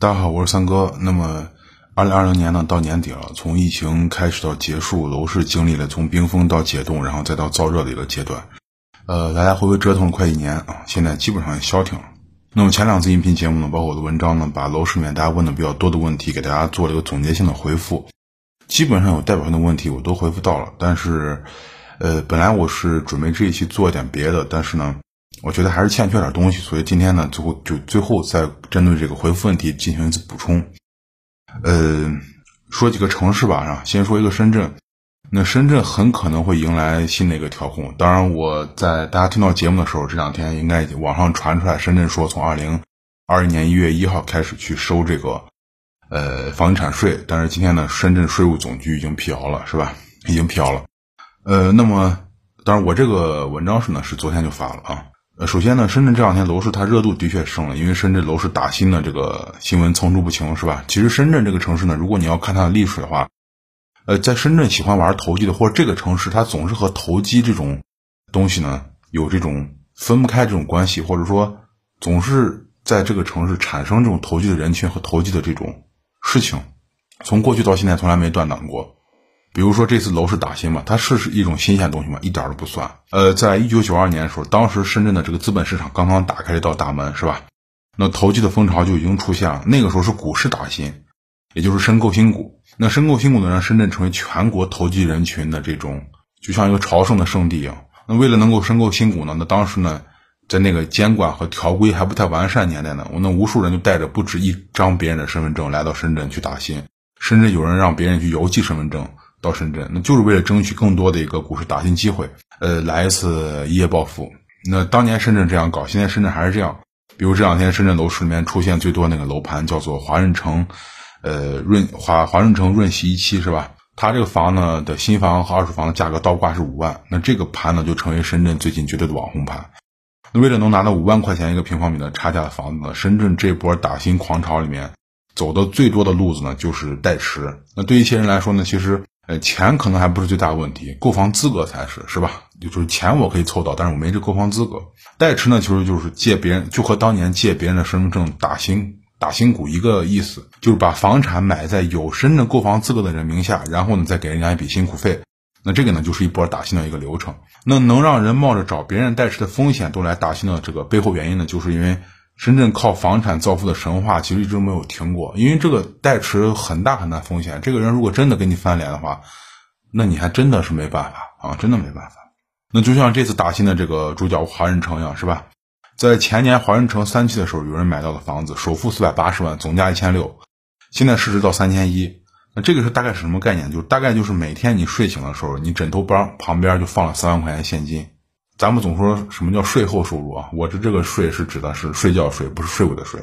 大家好，我是三哥。那么，二零二零年呢到年底了，从疫情开始到结束，楼市经历了从冰封到解冻，然后再到燥热的一个阶段。呃，来来回回折腾了快一年啊，现在基本上也消停了。那么前两次音频节目呢，包括我的文章呢，把楼市里面大家问的比较多的问题给大家做了一个总结性的回复，基本上有代表性的问题我都回复到了。但是，呃，本来我是准备这一期做一点别的，但是呢。我觉得还是欠缺点东西，所以今天呢，最后就最后再针对这个回复问题进行一次补充。呃，说几个城市吧，是吧？先说一个深圳，那深圳很可能会迎来新的一个调控。当然，我在大家听到节目的时候，这两天应该网上传出来，深圳说从二零二一年一月一号开始去收这个呃房地产税。但是今天呢，深圳税务总局已经辟谣了，是吧？已经辟谣了。呃，那么当然，我这个文章是呢是昨天就发了啊。呃，首先呢，深圳这两天楼市它热度的确升了，因为深圳楼市打新的这个新闻层出不穷，是吧？其实深圳这个城市呢，如果你要看它的历史的话，呃，在深圳喜欢玩投机的，或者这个城市它总是和投机这种东西呢有这种分不开这种关系，或者说总是在这个城市产生这种投机的人群和投机的这种事情，从过去到现在从来没断档过。比如说这次楼市打新嘛，它是是一种新鲜东西嘛，一点都不算。呃，在一九九二年的时候，当时深圳的这个资本市场刚刚打开这道大门，是吧？那投机的风潮就已经出现了。那个时候是股市打新，也就是申购新股。那申购新股呢，让深圳成为全国投机人群的这种，就像一个朝圣的圣地一样。那为了能够申购新股呢，那当时呢，在那个监管和条规还不太完善年代呢，我那无数人就带着不止一张别人的身份证来到深圳去打新，甚至有人让别人去邮寄身份证。到深圳，那就是为了争取更多的一个股市打新机会，呃，来一次一夜暴富。那当年深圳这样搞，现在深圳还是这样。比如这两天深圳楼市里面出现最多那个楼盘叫做华润城，呃，润华华润城润熙一期是吧？它这个房呢的新房和二手房的价格倒挂是五万，那这个盘呢就成为深圳最近绝对的网红盘。那为了能拿到五万块钱一个平方米的差价的房子呢，深圳这波打新狂潮里面走的最多的路子呢就是代持。那对一些人来说呢，其实。呃，钱可能还不是最大的问题，购房资格才是，是吧？就是钱我可以凑到，但是我没这购房资格。代持呢，其实就是借别人，就和当年借别人的身份证打新打新股一个意思，就是把房产买在有深圳购房资格的人名下，然后呢再给人家一笔辛苦费。那这个呢，就是一波打新的一个流程。那能让人冒着找别人代持的风险都来打新的这个背后原因呢，就是因为。深圳靠房产造富的神话其实一直没有停过，因为这个代持很大很大风险。这个人如果真的跟你翻脸的话，那你还真的是没办法啊，真的没办法。那就像这次打新的这个主角华润城一样，是吧？在前年华润城三期的时候，有人买到的房子，首付四百八十万，总价一千六，现在市值到三千一。那这个是大概是什么概念？就大概就是每天你睡醒的时候，你枕头边旁边就放了三万块钱现金。咱们总说什么叫税后收入啊？我这这个税是指的是睡觉税，不是税务的税。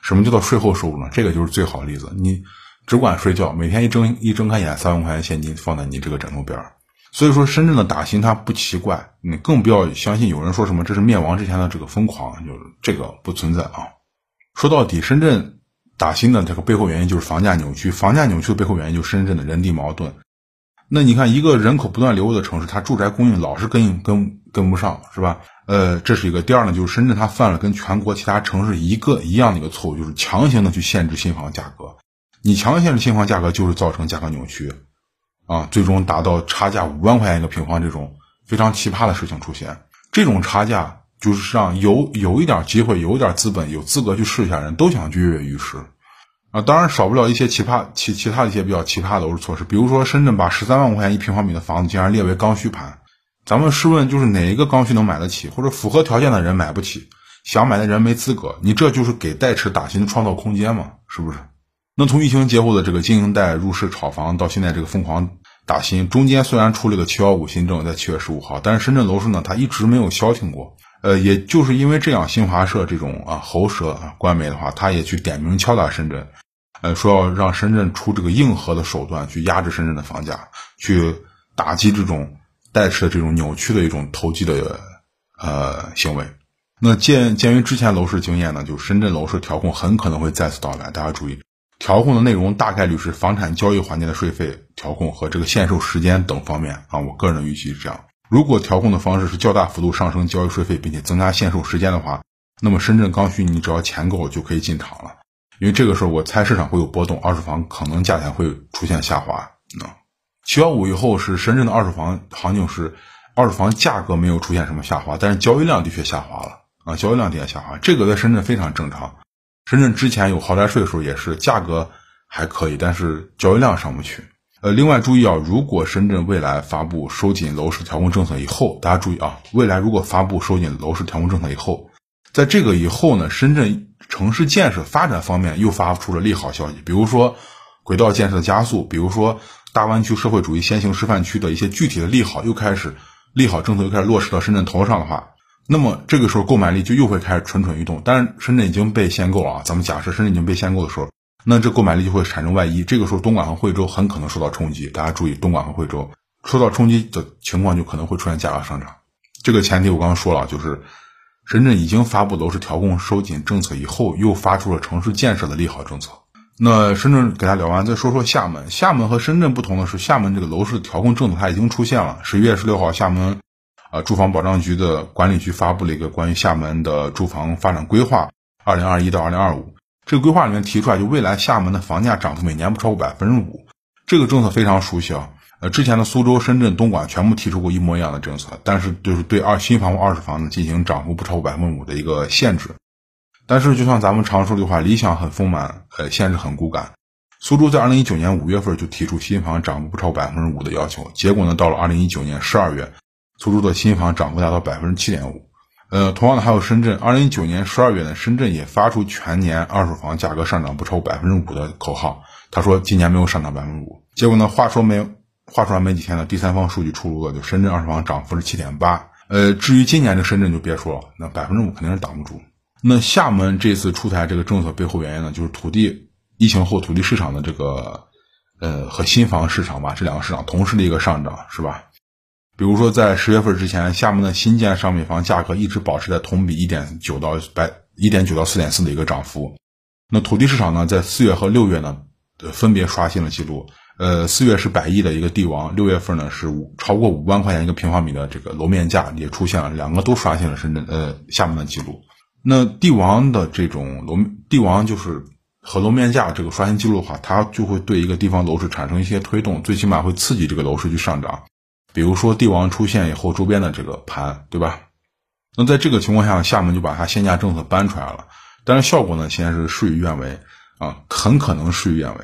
什么叫做税后收入呢？这个就是最好例子。你只管睡觉，每天一睁一睁开眼，三万块钱现金放在你这个枕头边儿。所以说，深圳的打新它不奇怪，你更不要相信有人说什么这是灭亡之前的这个疯狂，就是这个不存在啊。说到底，深圳打新的这个背后原因就是房价扭曲，房价扭曲的背后原因就是深圳的人地矛盾。那你看，一个人口不断流入的城市，它住宅供应老是跟跟跟不上，是吧？呃，这是一个。第二呢，就是深圳它犯了跟全国其他城市一个一样的一个错误，就是强行的去限制新房价格。你强行限制新房价格，就是造成价格扭曲，啊，最终达到差价五万块钱一个平方这种非常奇葩的事情出现。这种差价就是让有有一点机会、有一点资本、有资格去试一下人都想去跃跃欲试。啊，当然少不了一些奇葩、其其他的一些比较奇葩的楼市措施，比如说深圳把十三万块钱一平方米的房子竟然列为刚需盘，咱们试问，就是哪一个刚需能买得起，或者符合条件的人买不起，想买的人没资格，你这就是给代持打新创造空间嘛？是不是？那从疫情节后的这个经营贷入市炒房，到现在这个疯狂打新，中间虽然出了个七幺五新政，在七月十五号，但是深圳楼市呢，它一直没有消停过。呃，也就是因为这样，新华社这种啊喉舌啊官媒的话，他也去点名敲打深圳。呃，说要让深圳出这个硬核的手段去压制深圳的房价，去打击这种代持的这种扭曲的一种投机的呃行为。那鉴鉴于之前楼市经验呢，就深圳楼市调控很可能会再次到来。大家注意，调控的内容大概率是房产交易环节的税费调控和这个限售时间等方面啊。我个人的预期是这样：如果调控的方式是较大幅度上升交易税费，并且增加限售时间的话，那么深圳刚需你只要钱够就可以进场了。因为这个时候我猜市场会有波动，二手房可能价钱会出现下滑。那七幺五以后是深圳的二手房行情是二手房价格没有出现什么下滑，但是交易量的确下滑了啊，交易量的确下滑，这个在深圳非常正常。深圳之前有豪宅税的时候也是价格还可以，但是交易量上不去。呃，另外注意啊，如果深圳未来发布收紧楼市调控政策以后，大家注意啊，未来如果发布收紧楼市调控政策以后，在这个以后呢，深圳城市建设发展方面又发出了利好消息，比如说轨道建设的加速，比如说大湾区社会主义先行示范区的一些具体的利好又开始利好政策又开始落实到深圳头上的话，那么这个时候购买力就又会开始蠢蠢欲动。但是深圳已经被限购了啊，咱们假设深圳已经被限购的时候。那这购买力就会产生外溢，这个时候东莞和惠州很可能受到冲击。大家注意，东莞和惠州受到冲击的情况就可能会出现价格上涨。这个前提我刚刚说了，就是深圳已经发布楼市调控收紧政策以后，又发出了城市建设的利好政策。那深圳给大家聊完，再说说厦门。厦门和深圳不同的是，厦门这个楼市调控政策它已经出现了。十一月十六号，厦门啊住房保障局的管理局发布了一个关于厦门的住房发展规划，二零二一到二零二五。这个规划里面提出来，就未来厦门的房价涨幅每年不超过百分之五，这个政策非常熟悉啊。呃，之前的苏州、深圳、东莞全部提出过一模一样的政策，但是就是对二新房和二手房呢进行涨幅不超过百分之五的一个限制。但是就像咱们常说的话，理想很丰满，呃，现实很骨感。苏州在二零一九年五月份就提出新房涨幅不超过百分之五的要求，结果呢，到了二零一九年十二月，苏州的新房涨幅达到百分之七点五。呃，同样的还有深圳，二零一九年十二月呢，深圳也发出全年二手房价格上涨不超过百分之五的口号。他说今年没有上涨百分之五。结果呢，话说没有画出来没几天呢，第三方数据出炉了，就深圳二手房涨幅是七点八。呃，至于今年这深圳就别说了，那百分之五肯定是挡不住。那厦门这次出台这个政策背后原因呢，就是土地疫情后土地市场的这个呃和新房市场吧，这两个市场同时的一个上涨，是吧？比如说，在十月份之前，厦门的新建商品房价格一直保持在同比一点九到百一点九到四点四的一个涨幅。那土地市场呢，在四月和六月呢，分别刷新了记录。呃，四月是百亿的一个地王，六月份呢是五超过五万块钱一个平方米的这个楼面价也出现了，两个都刷新了深圳呃厦门的记录。那地王的这种楼地王就是和楼面价这个刷新记录的话，它就会对一个地方楼市产生一些推动，最起码会刺激这个楼市去上涨。比如说帝王出现以后，周边的这个盘，对吧？那在这个情况下，厦门就把它限价政策搬出来了，但是效果呢，现在是事与愿违啊，很可能事与愿违。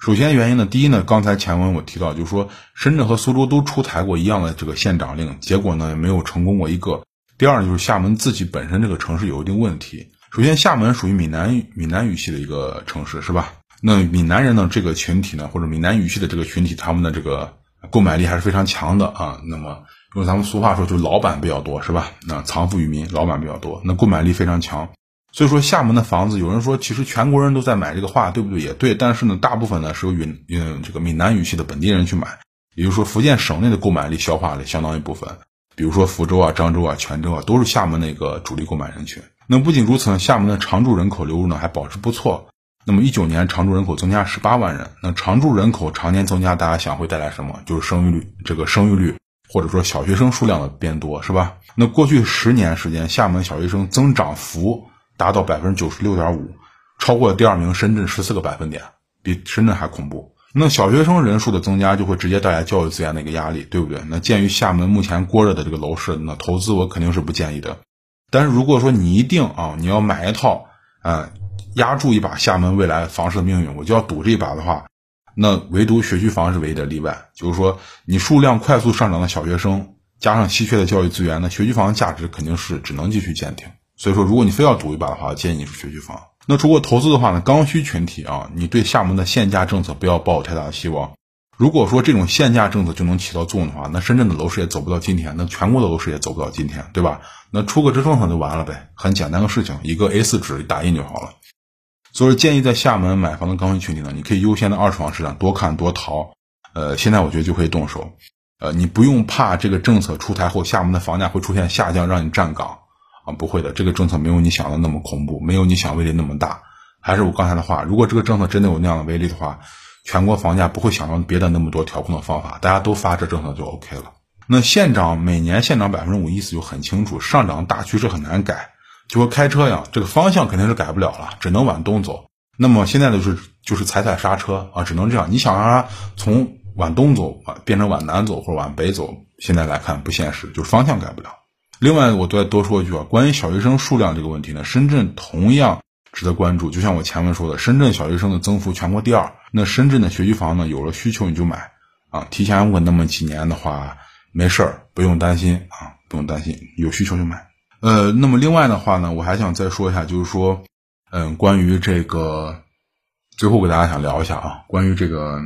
首先原因呢，第一呢，刚才前文我提到，就是说深圳和苏州都出台过一样的这个限涨令，结果呢没有成功过一个。第二就是厦门自己本身这个城市有一定问题。首先，厦门属于闽南闽南语系的一个城市，是吧？那闽南人呢这个群体呢，或者闽南语系的这个群体，他们的这个。购买力还是非常强的啊。那么用咱们俗话说，就是老板比较多，是吧？那藏富于民，老板比较多，那购买力非常强。所以说，厦门的房子，有人说其实全国人都在买这个话，对不对？也对。但是呢，大部分呢是由云嗯这个闽南语系的本地人去买，也就是说，福建省内的购买力消化了相当一部分。比如说福州啊、漳州啊、泉州啊，都是厦门的一个主力购买人群。那不仅如此呢，厦门的常住人口流入呢还保持不错。那么一九年常住人口增加十八万人，那常住人口常年增加，大家想会带来什么？就是生育率，这个生育率或者说小学生数量的变多，是吧？那过去十年时间，厦门小学生增长幅达到百分之九十六点五，超过了第二名深圳十四个百分点，比深圳还恐怖。那小学生人数的增加就会直接带来教育资源的一个压力，对不对？那鉴于厦门目前过热的这个楼市，那投资我肯定是不建议的。但是如果说你一定啊，你要买一套，啊。压住一把厦门未来房市的命运，我就要赌这一把的话，那唯独学区房是唯一的例外。就是说，你数量快速上涨的小学生，加上稀缺的教育资源，那学区房的价值肯定是只能继续坚挺。所以说，如果你非要赌一把的话，建议你是学区房。那如果投资的话呢，刚需群体啊，你对厦门的限价政策不要抱有太大的希望。如果说这种限价政策就能起到作用的话，那深圳的楼市也走不到今天，那全国的楼市也走不到今天，对吧？那出个支政策就完了呗，很简单的事情，一个 A4 纸打印就好了。所以建议在厦门买房的刚需群体呢，你可以优先的二手房市场多看多淘。呃，现在我觉得就可以动手。呃，你不用怕这个政策出台后厦门的房价会出现下降，让你站岗啊，不会的，这个政策没有你想的那么恐怖，没有你想威力那么大。还是我刚才的话，如果这个政策真的有那样的威力的话，全国房价不会想到别的那么多调控的方法，大家都发这政策就 OK 了。那县长每年县长百分之五意思就很清楚，上涨大趋势很难改。就和开车一样，这个方向肯定是改不了了，只能往东走。那么现在就是就是踩踩刹车啊，只能这样。你想让它从往东走啊变成往南走或者往北走，现在来看不现实，就是方向改不了。另外，我再多说一句啊，关于小学生数量这个问题呢，深圳同样值得关注。就像我前面说的，深圳小学生的增幅全国第二，那深圳的学区房呢，有了需求你就买啊，提前稳那么几年的话，没事儿，不用担心啊，不用担心，有需求就买。呃，那么另外的话呢，我还想再说一下，就是说，嗯，关于这个，最后给大家想聊一下啊，关于这个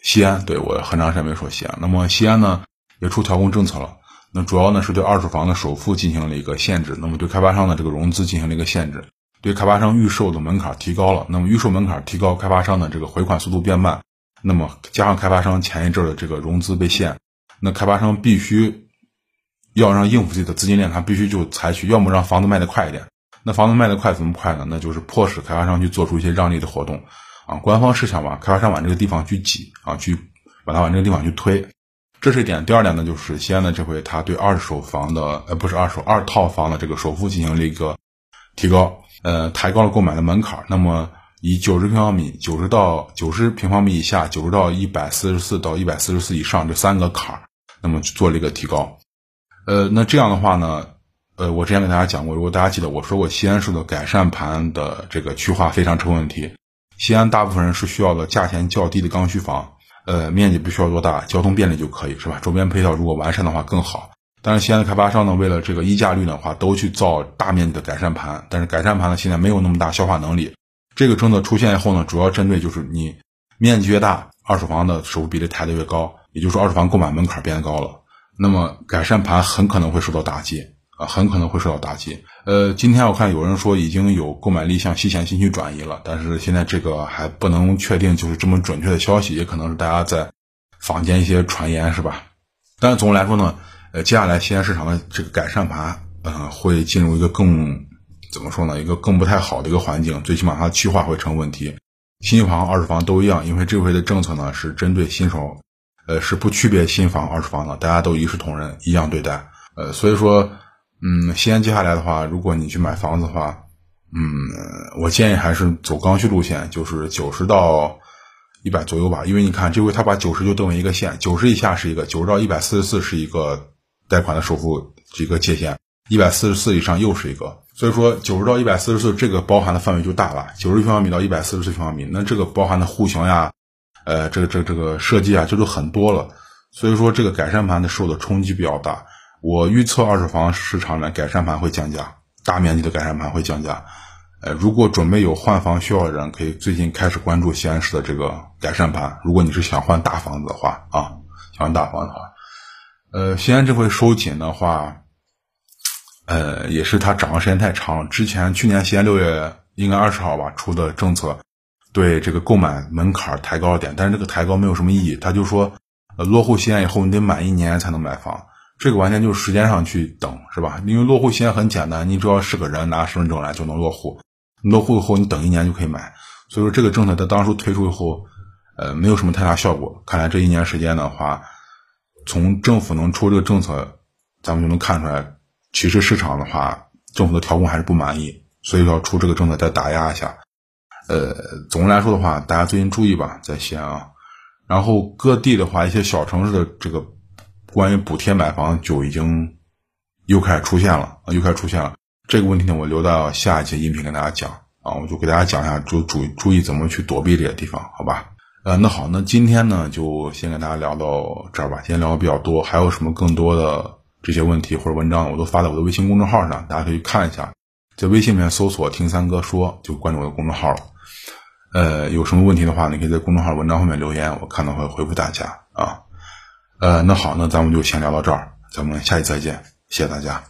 西安，对我很长时间没说西安。那么西安呢，也出调控政策了，那主要呢是对二手房的首付进行了一个限制，那么对开发商的这个融资进行了一个限制，对开发商预售的门槛提高了，那么预售门槛提高，开发商的这个回款速度变慢，那么加上开发商前一阵的这个融资被限，那开发商必须。要让应付自己的资金链，他必须就采取，要么让房子卖得快一点。那房子卖得快怎么快呢？那就是迫使开发商去做出一些让利的活动啊。官方是想往开发商往这个地方去挤啊，去把它往这个地方去推，这是一点。第二点呢，就是西安的这回他对二手房的呃不是二手二套房的这个首付进行了一个提高，呃抬高了购买的门槛。那么以九十平方米、九十到九十平方米以下、九十到一百四十四到一百四十四以上这三个坎儿，那么去做了一个提高。呃，那这样的话呢，呃，我之前给大家讲过，如果大家记得我说过，西安市的改善盘的这个区划非常成问题。西安大部分人是需要的价钱较低的刚需房，呃，面积不需要多大，交通便利就可以，是吧？周边配套如果完善的话更好。但是西安的开发商呢，为了这个溢价率的话，都去造大面积的改善盘，但是改善盘呢现在没有那么大消化能力。这个政策出现以后呢，主要针对就是你面积越大，二手房的首付比例抬得越高，也就是说二手房购买门槛变高了。那么改善盘很可能会受到打击啊，很可能会受到打击。呃，今天我看有人说已经有购买力向西咸新区转移了，但是现在这个还不能确定就是这么准确的消息，也可能是大家在坊间一些传言，是吧？但是总的来说呢，呃，接下来西安市场的这个改善盘，呃，会进入一个更怎么说呢？一个更不太好的一个环境，最起码它的区划会成问题。新房、二手房都一样，因为这回的政策呢是针对新手。呃，是不区别新房、二手房的，大家都一视同仁，一样对待。呃，所以说，嗯，西安接下来的话，如果你去买房子的话，嗯，我建议还是走刚需路线，就是九十到一百左右吧。因为你看，这回他把九十就定为一个线，九十以下是一个，九十到一百四十四是一个贷款的首付这个界限，一百四十四以上又是一个。所以说，九十到一百四十四这个包含的范围就大了，九十平方米到一百四十四平方米，那这个包含的户型呀。呃，这个这个这个设计啊，这都很多了，所以说这个改善盘的受的冲击比较大。我预测二手房市场呢，改善盘会降价，大面积的改善盘会降价。呃，如果准备有换房需要的人，可以最近开始关注西安市的这个改善盘。如果你是想换大房子的话啊，想换大房子的话，呃，西安这回收紧的话，呃，也是它涨的时间太长了。之前去年西安六月应该二十号吧出的政策。对这个购买门槛抬高了点，但是这个抬高没有什么意义。他就说，呃，落户西安以后你得满一年才能买房，这个完全就是时间上去等，是吧？因为落户西安很简单，你只要是个人拿身份证来就能落户，落户以后你等一年就可以买。所以说这个政策在当初推出以后，呃，没有什么太大效果。看来这一年时间的话，从政府能出这个政策，咱们就能看出来，其实市场的话，政府的调控还是不满意，所以要出这个政策再打压一下。呃，总的来说的话，大家最近注意吧，在西安啊，然后各地的话，一些小城市的这个关于补贴买房就已经又开始出现了，又开始出现了这个问题呢，我留到下一节音频跟大家讲啊，我就给大家讲一下，就注注意怎么去躲避这些地方，好吧？呃，那好，那今天呢，就先跟大家聊到这儿吧，今天聊的比较多，还有什么更多的这些问题或者文章，我都发在我的微信公众号上，大家可以看一下，在微信里面搜索“听三哥说”，就关注我的公众号了。呃，有什么问题的话，你可以在公众号文章后面留言，我看到会回复大家啊。呃，那好，那咱们就先聊到这儿，咱们下期再见，谢谢大家。